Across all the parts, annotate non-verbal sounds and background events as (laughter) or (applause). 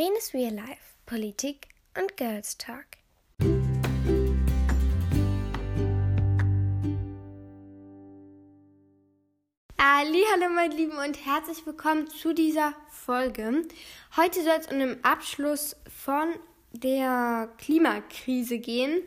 Lenes Real Life, Politik und Girls Talk. Hallo meine Lieben und herzlich willkommen zu dieser Folge. Heute soll es um den Abschluss von der Klimakrise gehen.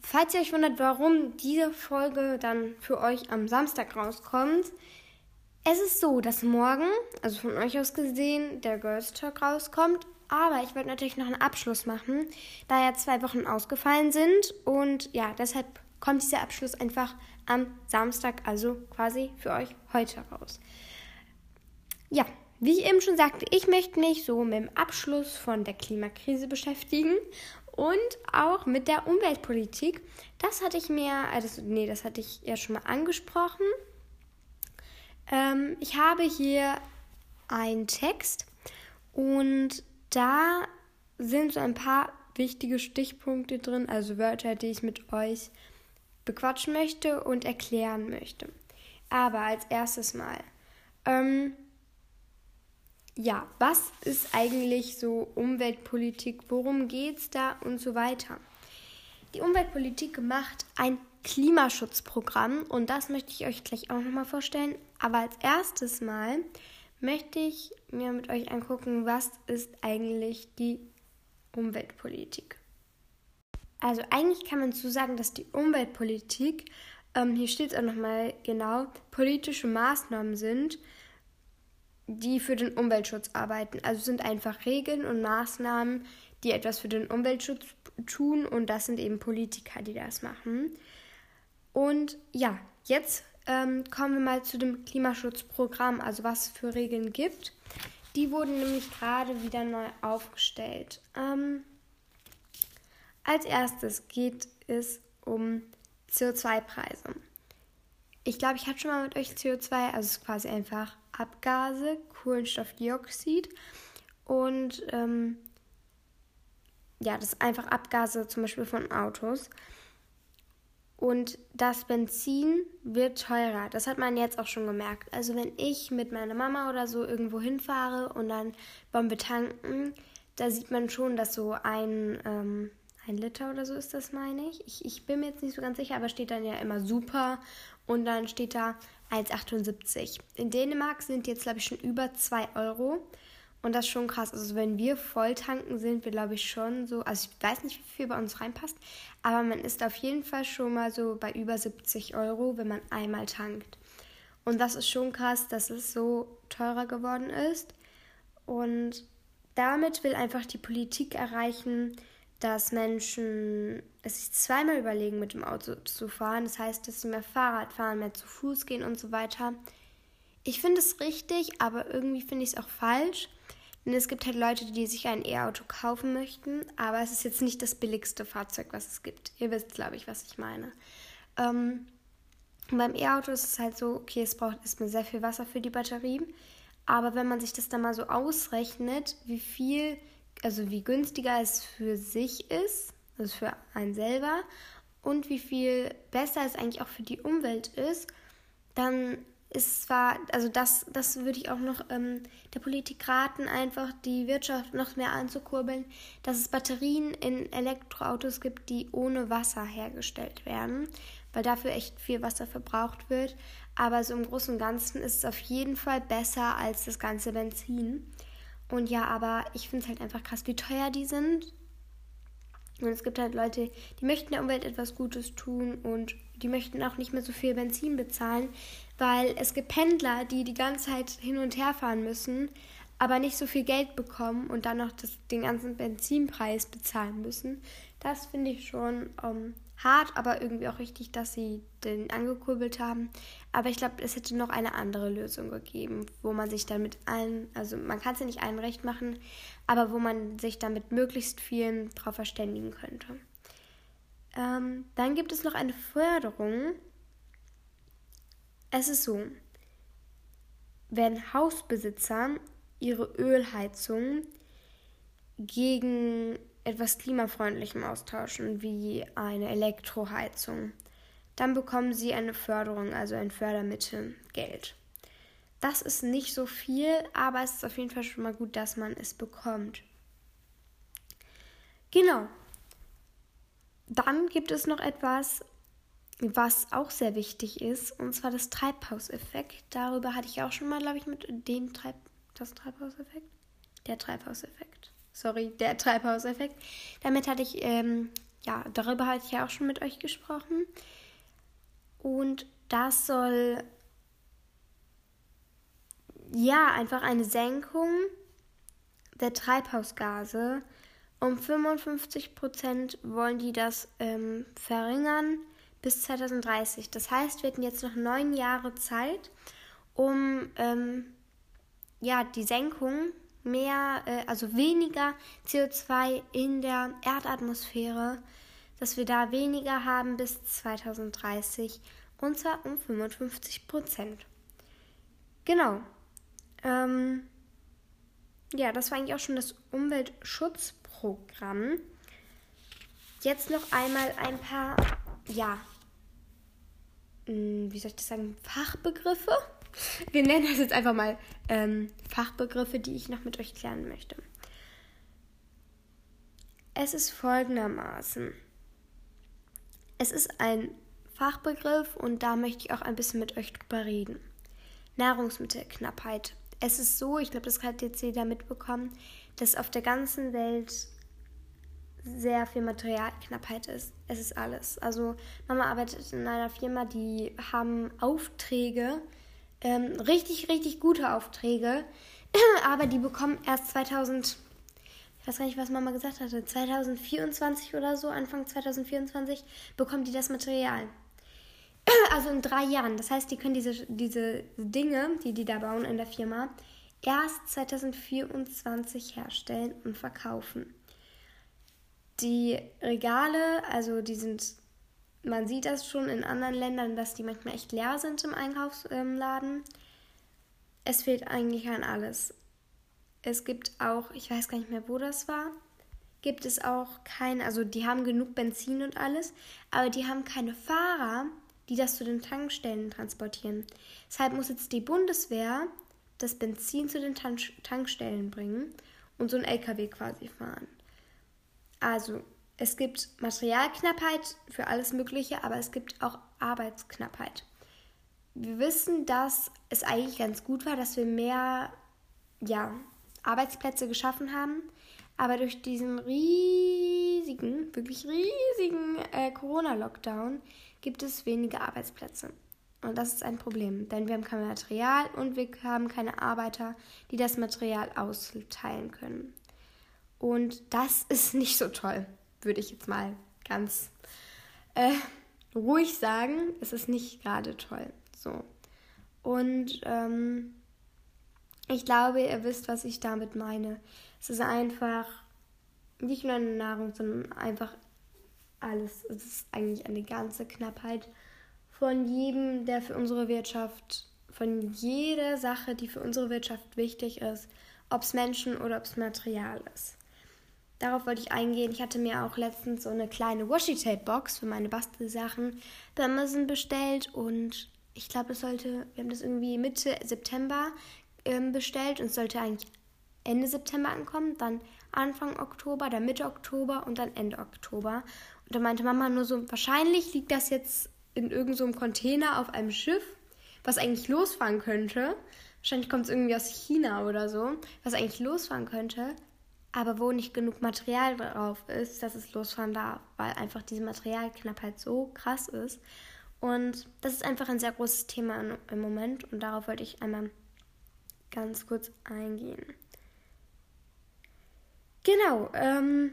Falls ihr euch wundert, warum diese Folge dann für euch am Samstag rauskommt, es ist so, dass morgen, also von euch aus gesehen, der Girls Talk rauskommt. Aber ich wollte natürlich noch einen Abschluss machen, da ja zwei Wochen ausgefallen sind. Und ja, deshalb kommt dieser Abschluss einfach am Samstag, also quasi für euch heute raus. Ja, wie ich eben schon sagte, ich möchte mich so mit dem Abschluss von der Klimakrise beschäftigen und auch mit der Umweltpolitik. Das hatte ich mir, also nee, das hatte ich ja schon mal angesprochen. Ähm, ich habe hier einen Text und da sind so ein paar wichtige Stichpunkte drin, also Wörter, die ich mit euch bequatschen möchte und erklären möchte. Aber als erstes mal, ähm, ja, was ist eigentlich so Umweltpolitik? Worum geht es da und so weiter? Die Umweltpolitik macht ein Klimaschutzprogramm und das möchte ich euch gleich auch nochmal vorstellen. Aber als erstes Mal möchte ich mir mit euch angucken, was ist eigentlich die Umweltpolitik. Also eigentlich kann man zu sagen, dass die Umweltpolitik, ähm, hier steht es auch nochmal genau, politische Maßnahmen sind, die für den Umweltschutz arbeiten. Also sind einfach Regeln und Maßnahmen, die etwas für den Umweltschutz tun und das sind eben Politiker, die das machen. Und ja, jetzt ähm, kommen wir mal zu dem Klimaschutzprogramm, also was es für Regeln gibt. Die wurden nämlich gerade wieder neu aufgestellt. Ähm, als erstes geht es um CO2-Preise. Ich glaube, ich habe schon mal mit euch CO2, also es ist quasi einfach Abgase, Kohlenstoffdioxid und ähm, ja, das ist einfach Abgase zum Beispiel von Autos. Und das Benzin wird teurer. Das hat man jetzt auch schon gemerkt. Also wenn ich mit meiner Mama oder so irgendwo hinfahre und dann beim Betanken, da sieht man schon, dass so ein, ähm, ein Liter oder so ist das, meine ich. ich. Ich bin mir jetzt nicht so ganz sicher, aber steht dann ja immer super und dann steht da 1,78. In Dänemark sind jetzt, glaube ich, schon über 2 Euro. Und das ist schon krass. Also wenn wir voll tanken, sind wir, glaube ich, schon so, also ich weiß nicht, wie viel bei uns reinpasst, aber man ist auf jeden Fall schon mal so bei über 70 Euro, wenn man einmal tankt. Und das ist schon krass, dass es so teurer geworden ist. Und damit will einfach die Politik erreichen, dass Menschen es sich zweimal überlegen, mit dem Auto zu fahren. Das heißt, dass sie mehr Fahrrad fahren, mehr zu Fuß gehen und so weiter. Ich finde es richtig, aber irgendwie finde ich es auch falsch. Denn es gibt halt Leute, die sich ein E-Auto kaufen möchten, aber es ist jetzt nicht das billigste Fahrzeug, was es gibt. Ihr wisst, glaube ich, was ich meine. Ähm, beim E-Auto ist es halt so, okay, es braucht erstmal sehr viel Wasser für die Batterie. Aber wenn man sich das dann mal so ausrechnet, wie viel also wie günstiger es für sich ist, also für einen selber, und wie viel besser es eigentlich auch für die Umwelt ist, dann ist zwar, also das, das würde ich auch noch ähm, der Politik raten, einfach die Wirtschaft noch mehr anzukurbeln, dass es Batterien in Elektroautos gibt, die ohne Wasser hergestellt werden, weil dafür echt viel Wasser verbraucht wird. Aber so im Großen und Ganzen ist es auf jeden Fall besser als das ganze Benzin. Und ja, aber ich finde es halt einfach krass, wie teuer die sind. Und es gibt halt Leute, die möchten der Umwelt etwas Gutes tun und die möchten auch nicht mehr so viel Benzin bezahlen, weil es gibt Pendler, die die ganze Zeit hin und her fahren müssen, aber nicht so viel Geld bekommen und dann noch das, den ganzen Benzinpreis bezahlen müssen. Das finde ich schon ähm, hart, aber irgendwie auch richtig, dass sie den angekurbelt haben. Aber ich glaube, es hätte noch eine andere Lösung gegeben, wo man sich dann mit allen, also man kann es ja nicht allen recht machen, aber wo man sich dann mit möglichst vielen drauf verständigen könnte. Ähm, dann gibt es noch eine Förderung. Es ist so, wenn Hausbesitzer ihre Ölheizung gegen etwas klimafreundlichem austauschen, wie eine Elektroheizung. Dann bekommen sie eine Förderung, also ein Fördermittel, Geld. Das ist nicht so viel, aber es ist auf jeden Fall schon mal gut, dass man es bekommt. Genau. Dann gibt es noch etwas, was auch sehr wichtig ist, und zwar das Treibhauseffekt. Darüber hatte ich auch schon mal, glaube ich, mit dem Treib das Treibhauseffekt. Der Treibhauseffekt. Sorry, der Treibhauseffekt. Damit hatte ich, ähm, ja, darüber hatte ich ja auch schon mit euch gesprochen. Und das soll ja einfach eine Senkung der Treibhausgase um 55 Prozent wollen die das ähm, verringern bis 2030. Das heißt, wir hätten jetzt noch neun Jahre Zeit, um ähm, ja, die Senkung mehr, äh, also weniger CO2 in der Erdatmosphäre, dass wir da weniger haben bis 2030 und zwar um 55 Prozent. Genau. Ähm, ja, das war eigentlich auch schon das Umweltschutzprogramm. Jetzt noch einmal ein paar, ja, hm, wie soll ich das sagen, Fachbegriffe. (laughs) Wir nennen das jetzt einfach mal ähm, Fachbegriffe, die ich noch mit euch klären möchte. Es ist folgendermaßen. Es ist ein Fachbegriff und da möchte ich auch ein bisschen mit euch drüber reden. Nahrungsmittelknappheit es ist so, ich glaube, das hat jetzt jeder mitbekommen, dass auf der ganzen Welt sehr viel Materialknappheit ist. Es ist alles. Also Mama arbeitet in einer Firma, die haben Aufträge, ähm, richtig, richtig gute Aufträge, (clears throat) aber die bekommen erst 2000, ich weiß gar nicht, was Mama gesagt hatte, 2024 oder so, Anfang 2024 bekommen die das Material. (clears throat) Also in drei Jahren. Das heißt, die können diese, diese Dinge, die die da bauen in der Firma, erst 2024 herstellen und verkaufen. Die Regale, also die sind, man sieht das schon in anderen Ländern, dass die manchmal echt leer sind im Einkaufsladen. Es fehlt eigentlich an alles. Es gibt auch, ich weiß gar nicht mehr, wo das war, gibt es auch keine, also die haben genug Benzin und alles, aber die haben keine Fahrer, die das zu den Tankstellen transportieren. Deshalb muss jetzt die Bundeswehr das Benzin zu den Tan Tankstellen bringen und so ein LKW quasi fahren. Also, es gibt Materialknappheit für alles Mögliche, aber es gibt auch Arbeitsknappheit. Wir wissen, dass es eigentlich ganz gut war, dass wir mehr ja, Arbeitsplätze geschaffen haben, aber durch diesen riesigen, wirklich riesigen äh, Corona-Lockdown gibt es weniger Arbeitsplätze. Und das ist ein Problem, denn wir haben kein Material und wir haben keine Arbeiter, die das Material austeilen können. Und das ist nicht so toll, würde ich jetzt mal ganz äh, ruhig sagen. Es ist nicht gerade toll. So. Und ähm, ich glaube, ihr wisst, was ich damit meine. Es ist einfach nicht nur eine Nahrung, sondern einfach alles. Es ist eigentlich eine ganze Knappheit von jedem, der für unsere Wirtschaft, von jeder Sache, die für unsere Wirtschaft wichtig ist, ob es Menschen oder ob es Material ist. Darauf wollte ich eingehen. Ich hatte mir auch letztens so eine kleine Washi-Tape-Box für meine Bastelsachen bei Amazon bestellt und ich glaube, es sollte, wir haben das irgendwie Mitte September ähm, bestellt und es sollte eigentlich Ende September ankommen, dann Anfang Oktober, dann Mitte Oktober und dann Ende Oktober. Und da meinte Mama nur so, wahrscheinlich liegt das jetzt in irgendeinem so Container auf einem Schiff, was eigentlich losfahren könnte. Wahrscheinlich kommt es irgendwie aus China oder so, was eigentlich losfahren könnte, aber wo nicht genug Material drauf ist, dass es losfahren darf, weil einfach diese Materialknappheit so krass ist. Und das ist einfach ein sehr großes Thema im Moment und darauf wollte ich einmal ganz kurz eingehen. Genau, ähm,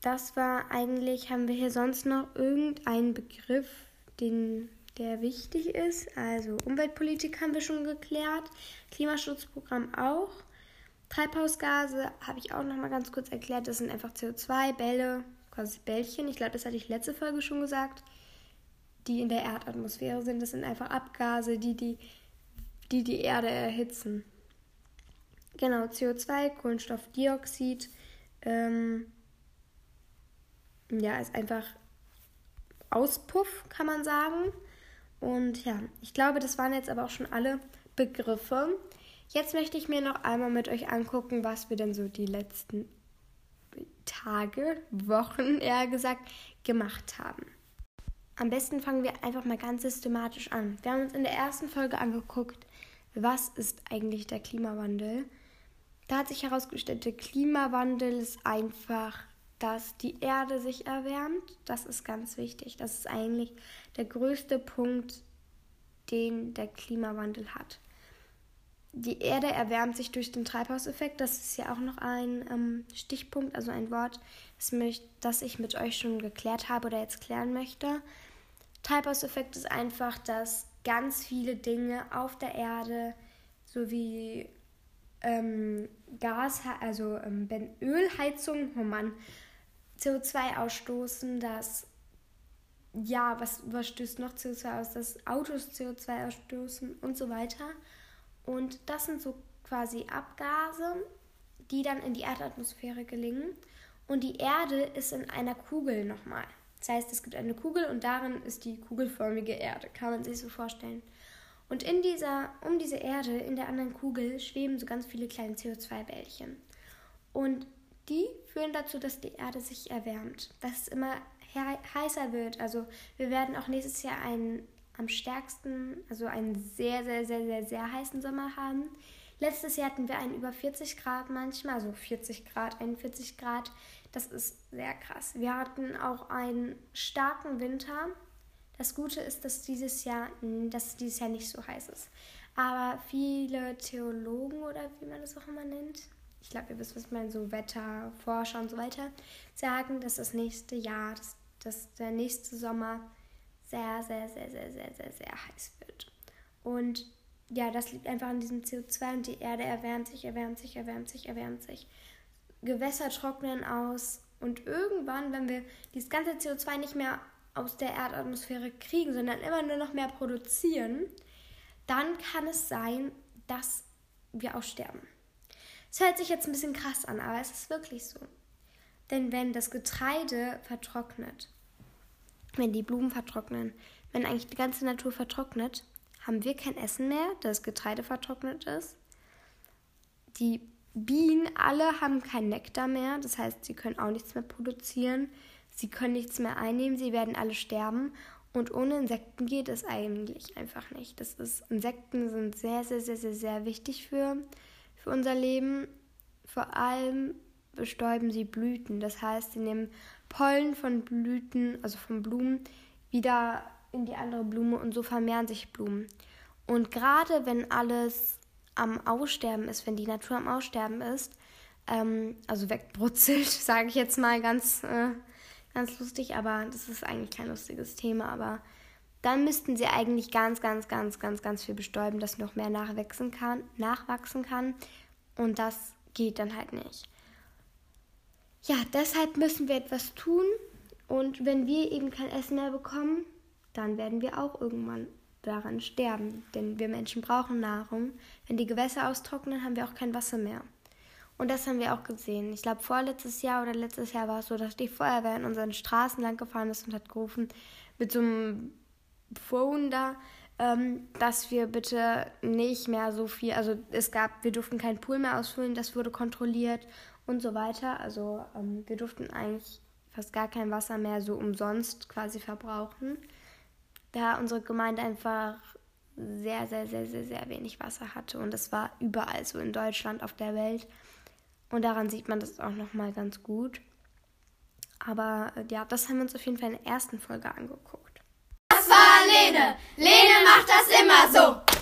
das war eigentlich, haben wir hier sonst noch irgendeinen Begriff, den, der wichtig ist? Also Umweltpolitik haben wir schon geklärt, Klimaschutzprogramm auch. Treibhausgase habe ich auch noch mal ganz kurz erklärt. Das sind einfach CO2-Bälle, quasi Bällchen. Ich glaube, das hatte ich letzte Folge schon gesagt. Die in der Erdatmosphäre sind. Das sind einfach Abgase, die die, die, die Erde erhitzen. Genau, CO2, Kohlenstoffdioxid. Ähm, ja, ist einfach Auspuff, kann man sagen. Und ja, ich glaube, das waren jetzt aber auch schon alle Begriffe. Jetzt möchte ich mir noch einmal mit euch angucken, was wir denn so die letzten Tage, Wochen (laughs) eher gesagt, gemacht haben. Am besten fangen wir einfach mal ganz systematisch an. Wir haben uns in der ersten Folge angeguckt, was ist eigentlich der Klimawandel. Da hat sich herausgestellt, der Klimawandel ist einfach, dass die Erde sich erwärmt. Das ist ganz wichtig. Das ist eigentlich der größte Punkt, den der Klimawandel hat die Erde erwärmt sich durch den Treibhauseffekt. Das ist ja auch noch ein ähm, Stichpunkt, also ein Wort, das, mich, das ich mit euch schon geklärt habe oder jetzt klären möchte. Treibhauseffekt ist einfach, dass ganz viele Dinge auf der Erde, sowie ähm, Gas, also ähm, Ölheizung, oh Mann, CO2 ausstoßen, dass ja, was, was stößt noch CO2 aus, dass Autos CO2 ausstoßen und so weiter. Und das sind so quasi Abgase, die dann in die Erdatmosphäre gelingen. Und die Erde ist in einer Kugel nochmal. Das heißt, es gibt eine Kugel und darin ist die kugelförmige Erde. Kann man sich so vorstellen. Und in dieser, um diese Erde, in der anderen Kugel, schweben so ganz viele kleine CO2-Bällchen. Und die führen dazu, dass die Erde sich erwärmt, dass es immer heißer wird. Also wir werden auch nächstes Jahr einen am stärksten, also einen sehr, sehr, sehr, sehr, sehr heißen Sommer haben. Letztes Jahr hatten wir einen über 40 Grad manchmal, also 40 Grad, 41 Grad. Das ist sehr krass. Wir hatten auch einen starken Winter. Das Gute ist, dass dieses Jahr, dass dieses Jahr nicht so heiß ist. Aber viele Theologen oder wie man das auch immer nennt, ich glaube, ihr wisst, was ich meine, so Wetterforscher und so weiter, sagen, dass das nächste Jahr, dass, dass der nächste Sommer sehr, sehr, sehr, sehr, sehr, sehr, sehr heiß wird. Und ja, das liegt einfach an diesem CO2 und die Erde erwärmt sich, erwärmt sich, erwärmt sich, erwärmt sich. Gewässer trocknen aus und irgendwann, wenn wir dieses ganze CO2 nicht mehr aus der Erdatmosphäre kriegen, sondern immer nur noch mehr produzieren, dann kann es sein, dass wir aussterben. Es hört sich jetzt ein bisschen krass an, aber es ist wirklich so. Denn wenn das Getreide vertrocknet wenn die Blumen vertrocknen, wenn eigentlich die ganze Natur vertrocknet, haben wir kein Essen mehr, da das Getreide vertrocknet ist. Die Bienen alle haben kein Nektar mehr, das heißt, sie können auch nichts mehr produzieren, sie können nichts mehr einnehmen, sie werden alle sterben. Und ohne Insekten geht es eigentlich einfach nicht. Das ist, Insekten sind sehr, sehr, sehr, sehr, sehr wichtig für, für unser Leben. Vor allem bestäuben sie Blüten. Das heißt, sie nehmen Pollen von Blüten, also von Blumen, wieder in die andere Blume und so vermehren sich Blumen. Und gerade wenn alles am Aussterben ist, wenn die Natur am Aussterben ist, ähm, also wegbrutzelt, (laughs) sage ich jetzt mal ganz, äh, ganz lustig, aber das ist eigentlich kein lustiges Thema, aber dann müssten sie eigentlich ganz, ganz, ganz, ganz, ganz viel bestäuben, dass noch mehr nachwachsen kann, nachwachsen kann. Und das geht dann halt nicht ja, deshalb müssen wir etwas tun. Und wenn wir eben kein Essen mehr bekommen, dann werden wir auch irgendwann daran sterben. Denn wir Menschen brauchen Nahrung. Wenn die Gewässer austrocknen, haben wir auch kein Wasser mehr. Und das haben wir auch gesehen. Ich glaube, vorletztes Jahr oder letztes Jahr war es so, dass die Feuerwehr in unseren Straßen lang gefahren ist und hat gerufen mit so einem Phone da, ähm, dass wir bitte nicht mehr so viel, also es gab, wir durften keinen Pool mehr ausfüllen, das wurde kontrolliert und so weiter. Also ähm, wir durften eigentlich fast gar kein Wasser mehr so umsonst quasi verbrauchen, da unsere Gemeinde einfach sehr, sehr, sehr, sehr, sehr wenig Wasser hatte. Und das war überall so in Deutschland, auf der Welt. Und daran sieht man das auch nochmal ganz gut. Aber äh, ja, das haben wir uns auf jeden Fall in der ersten Folge angeguckt. Das war Lene. Lene macht das immer so.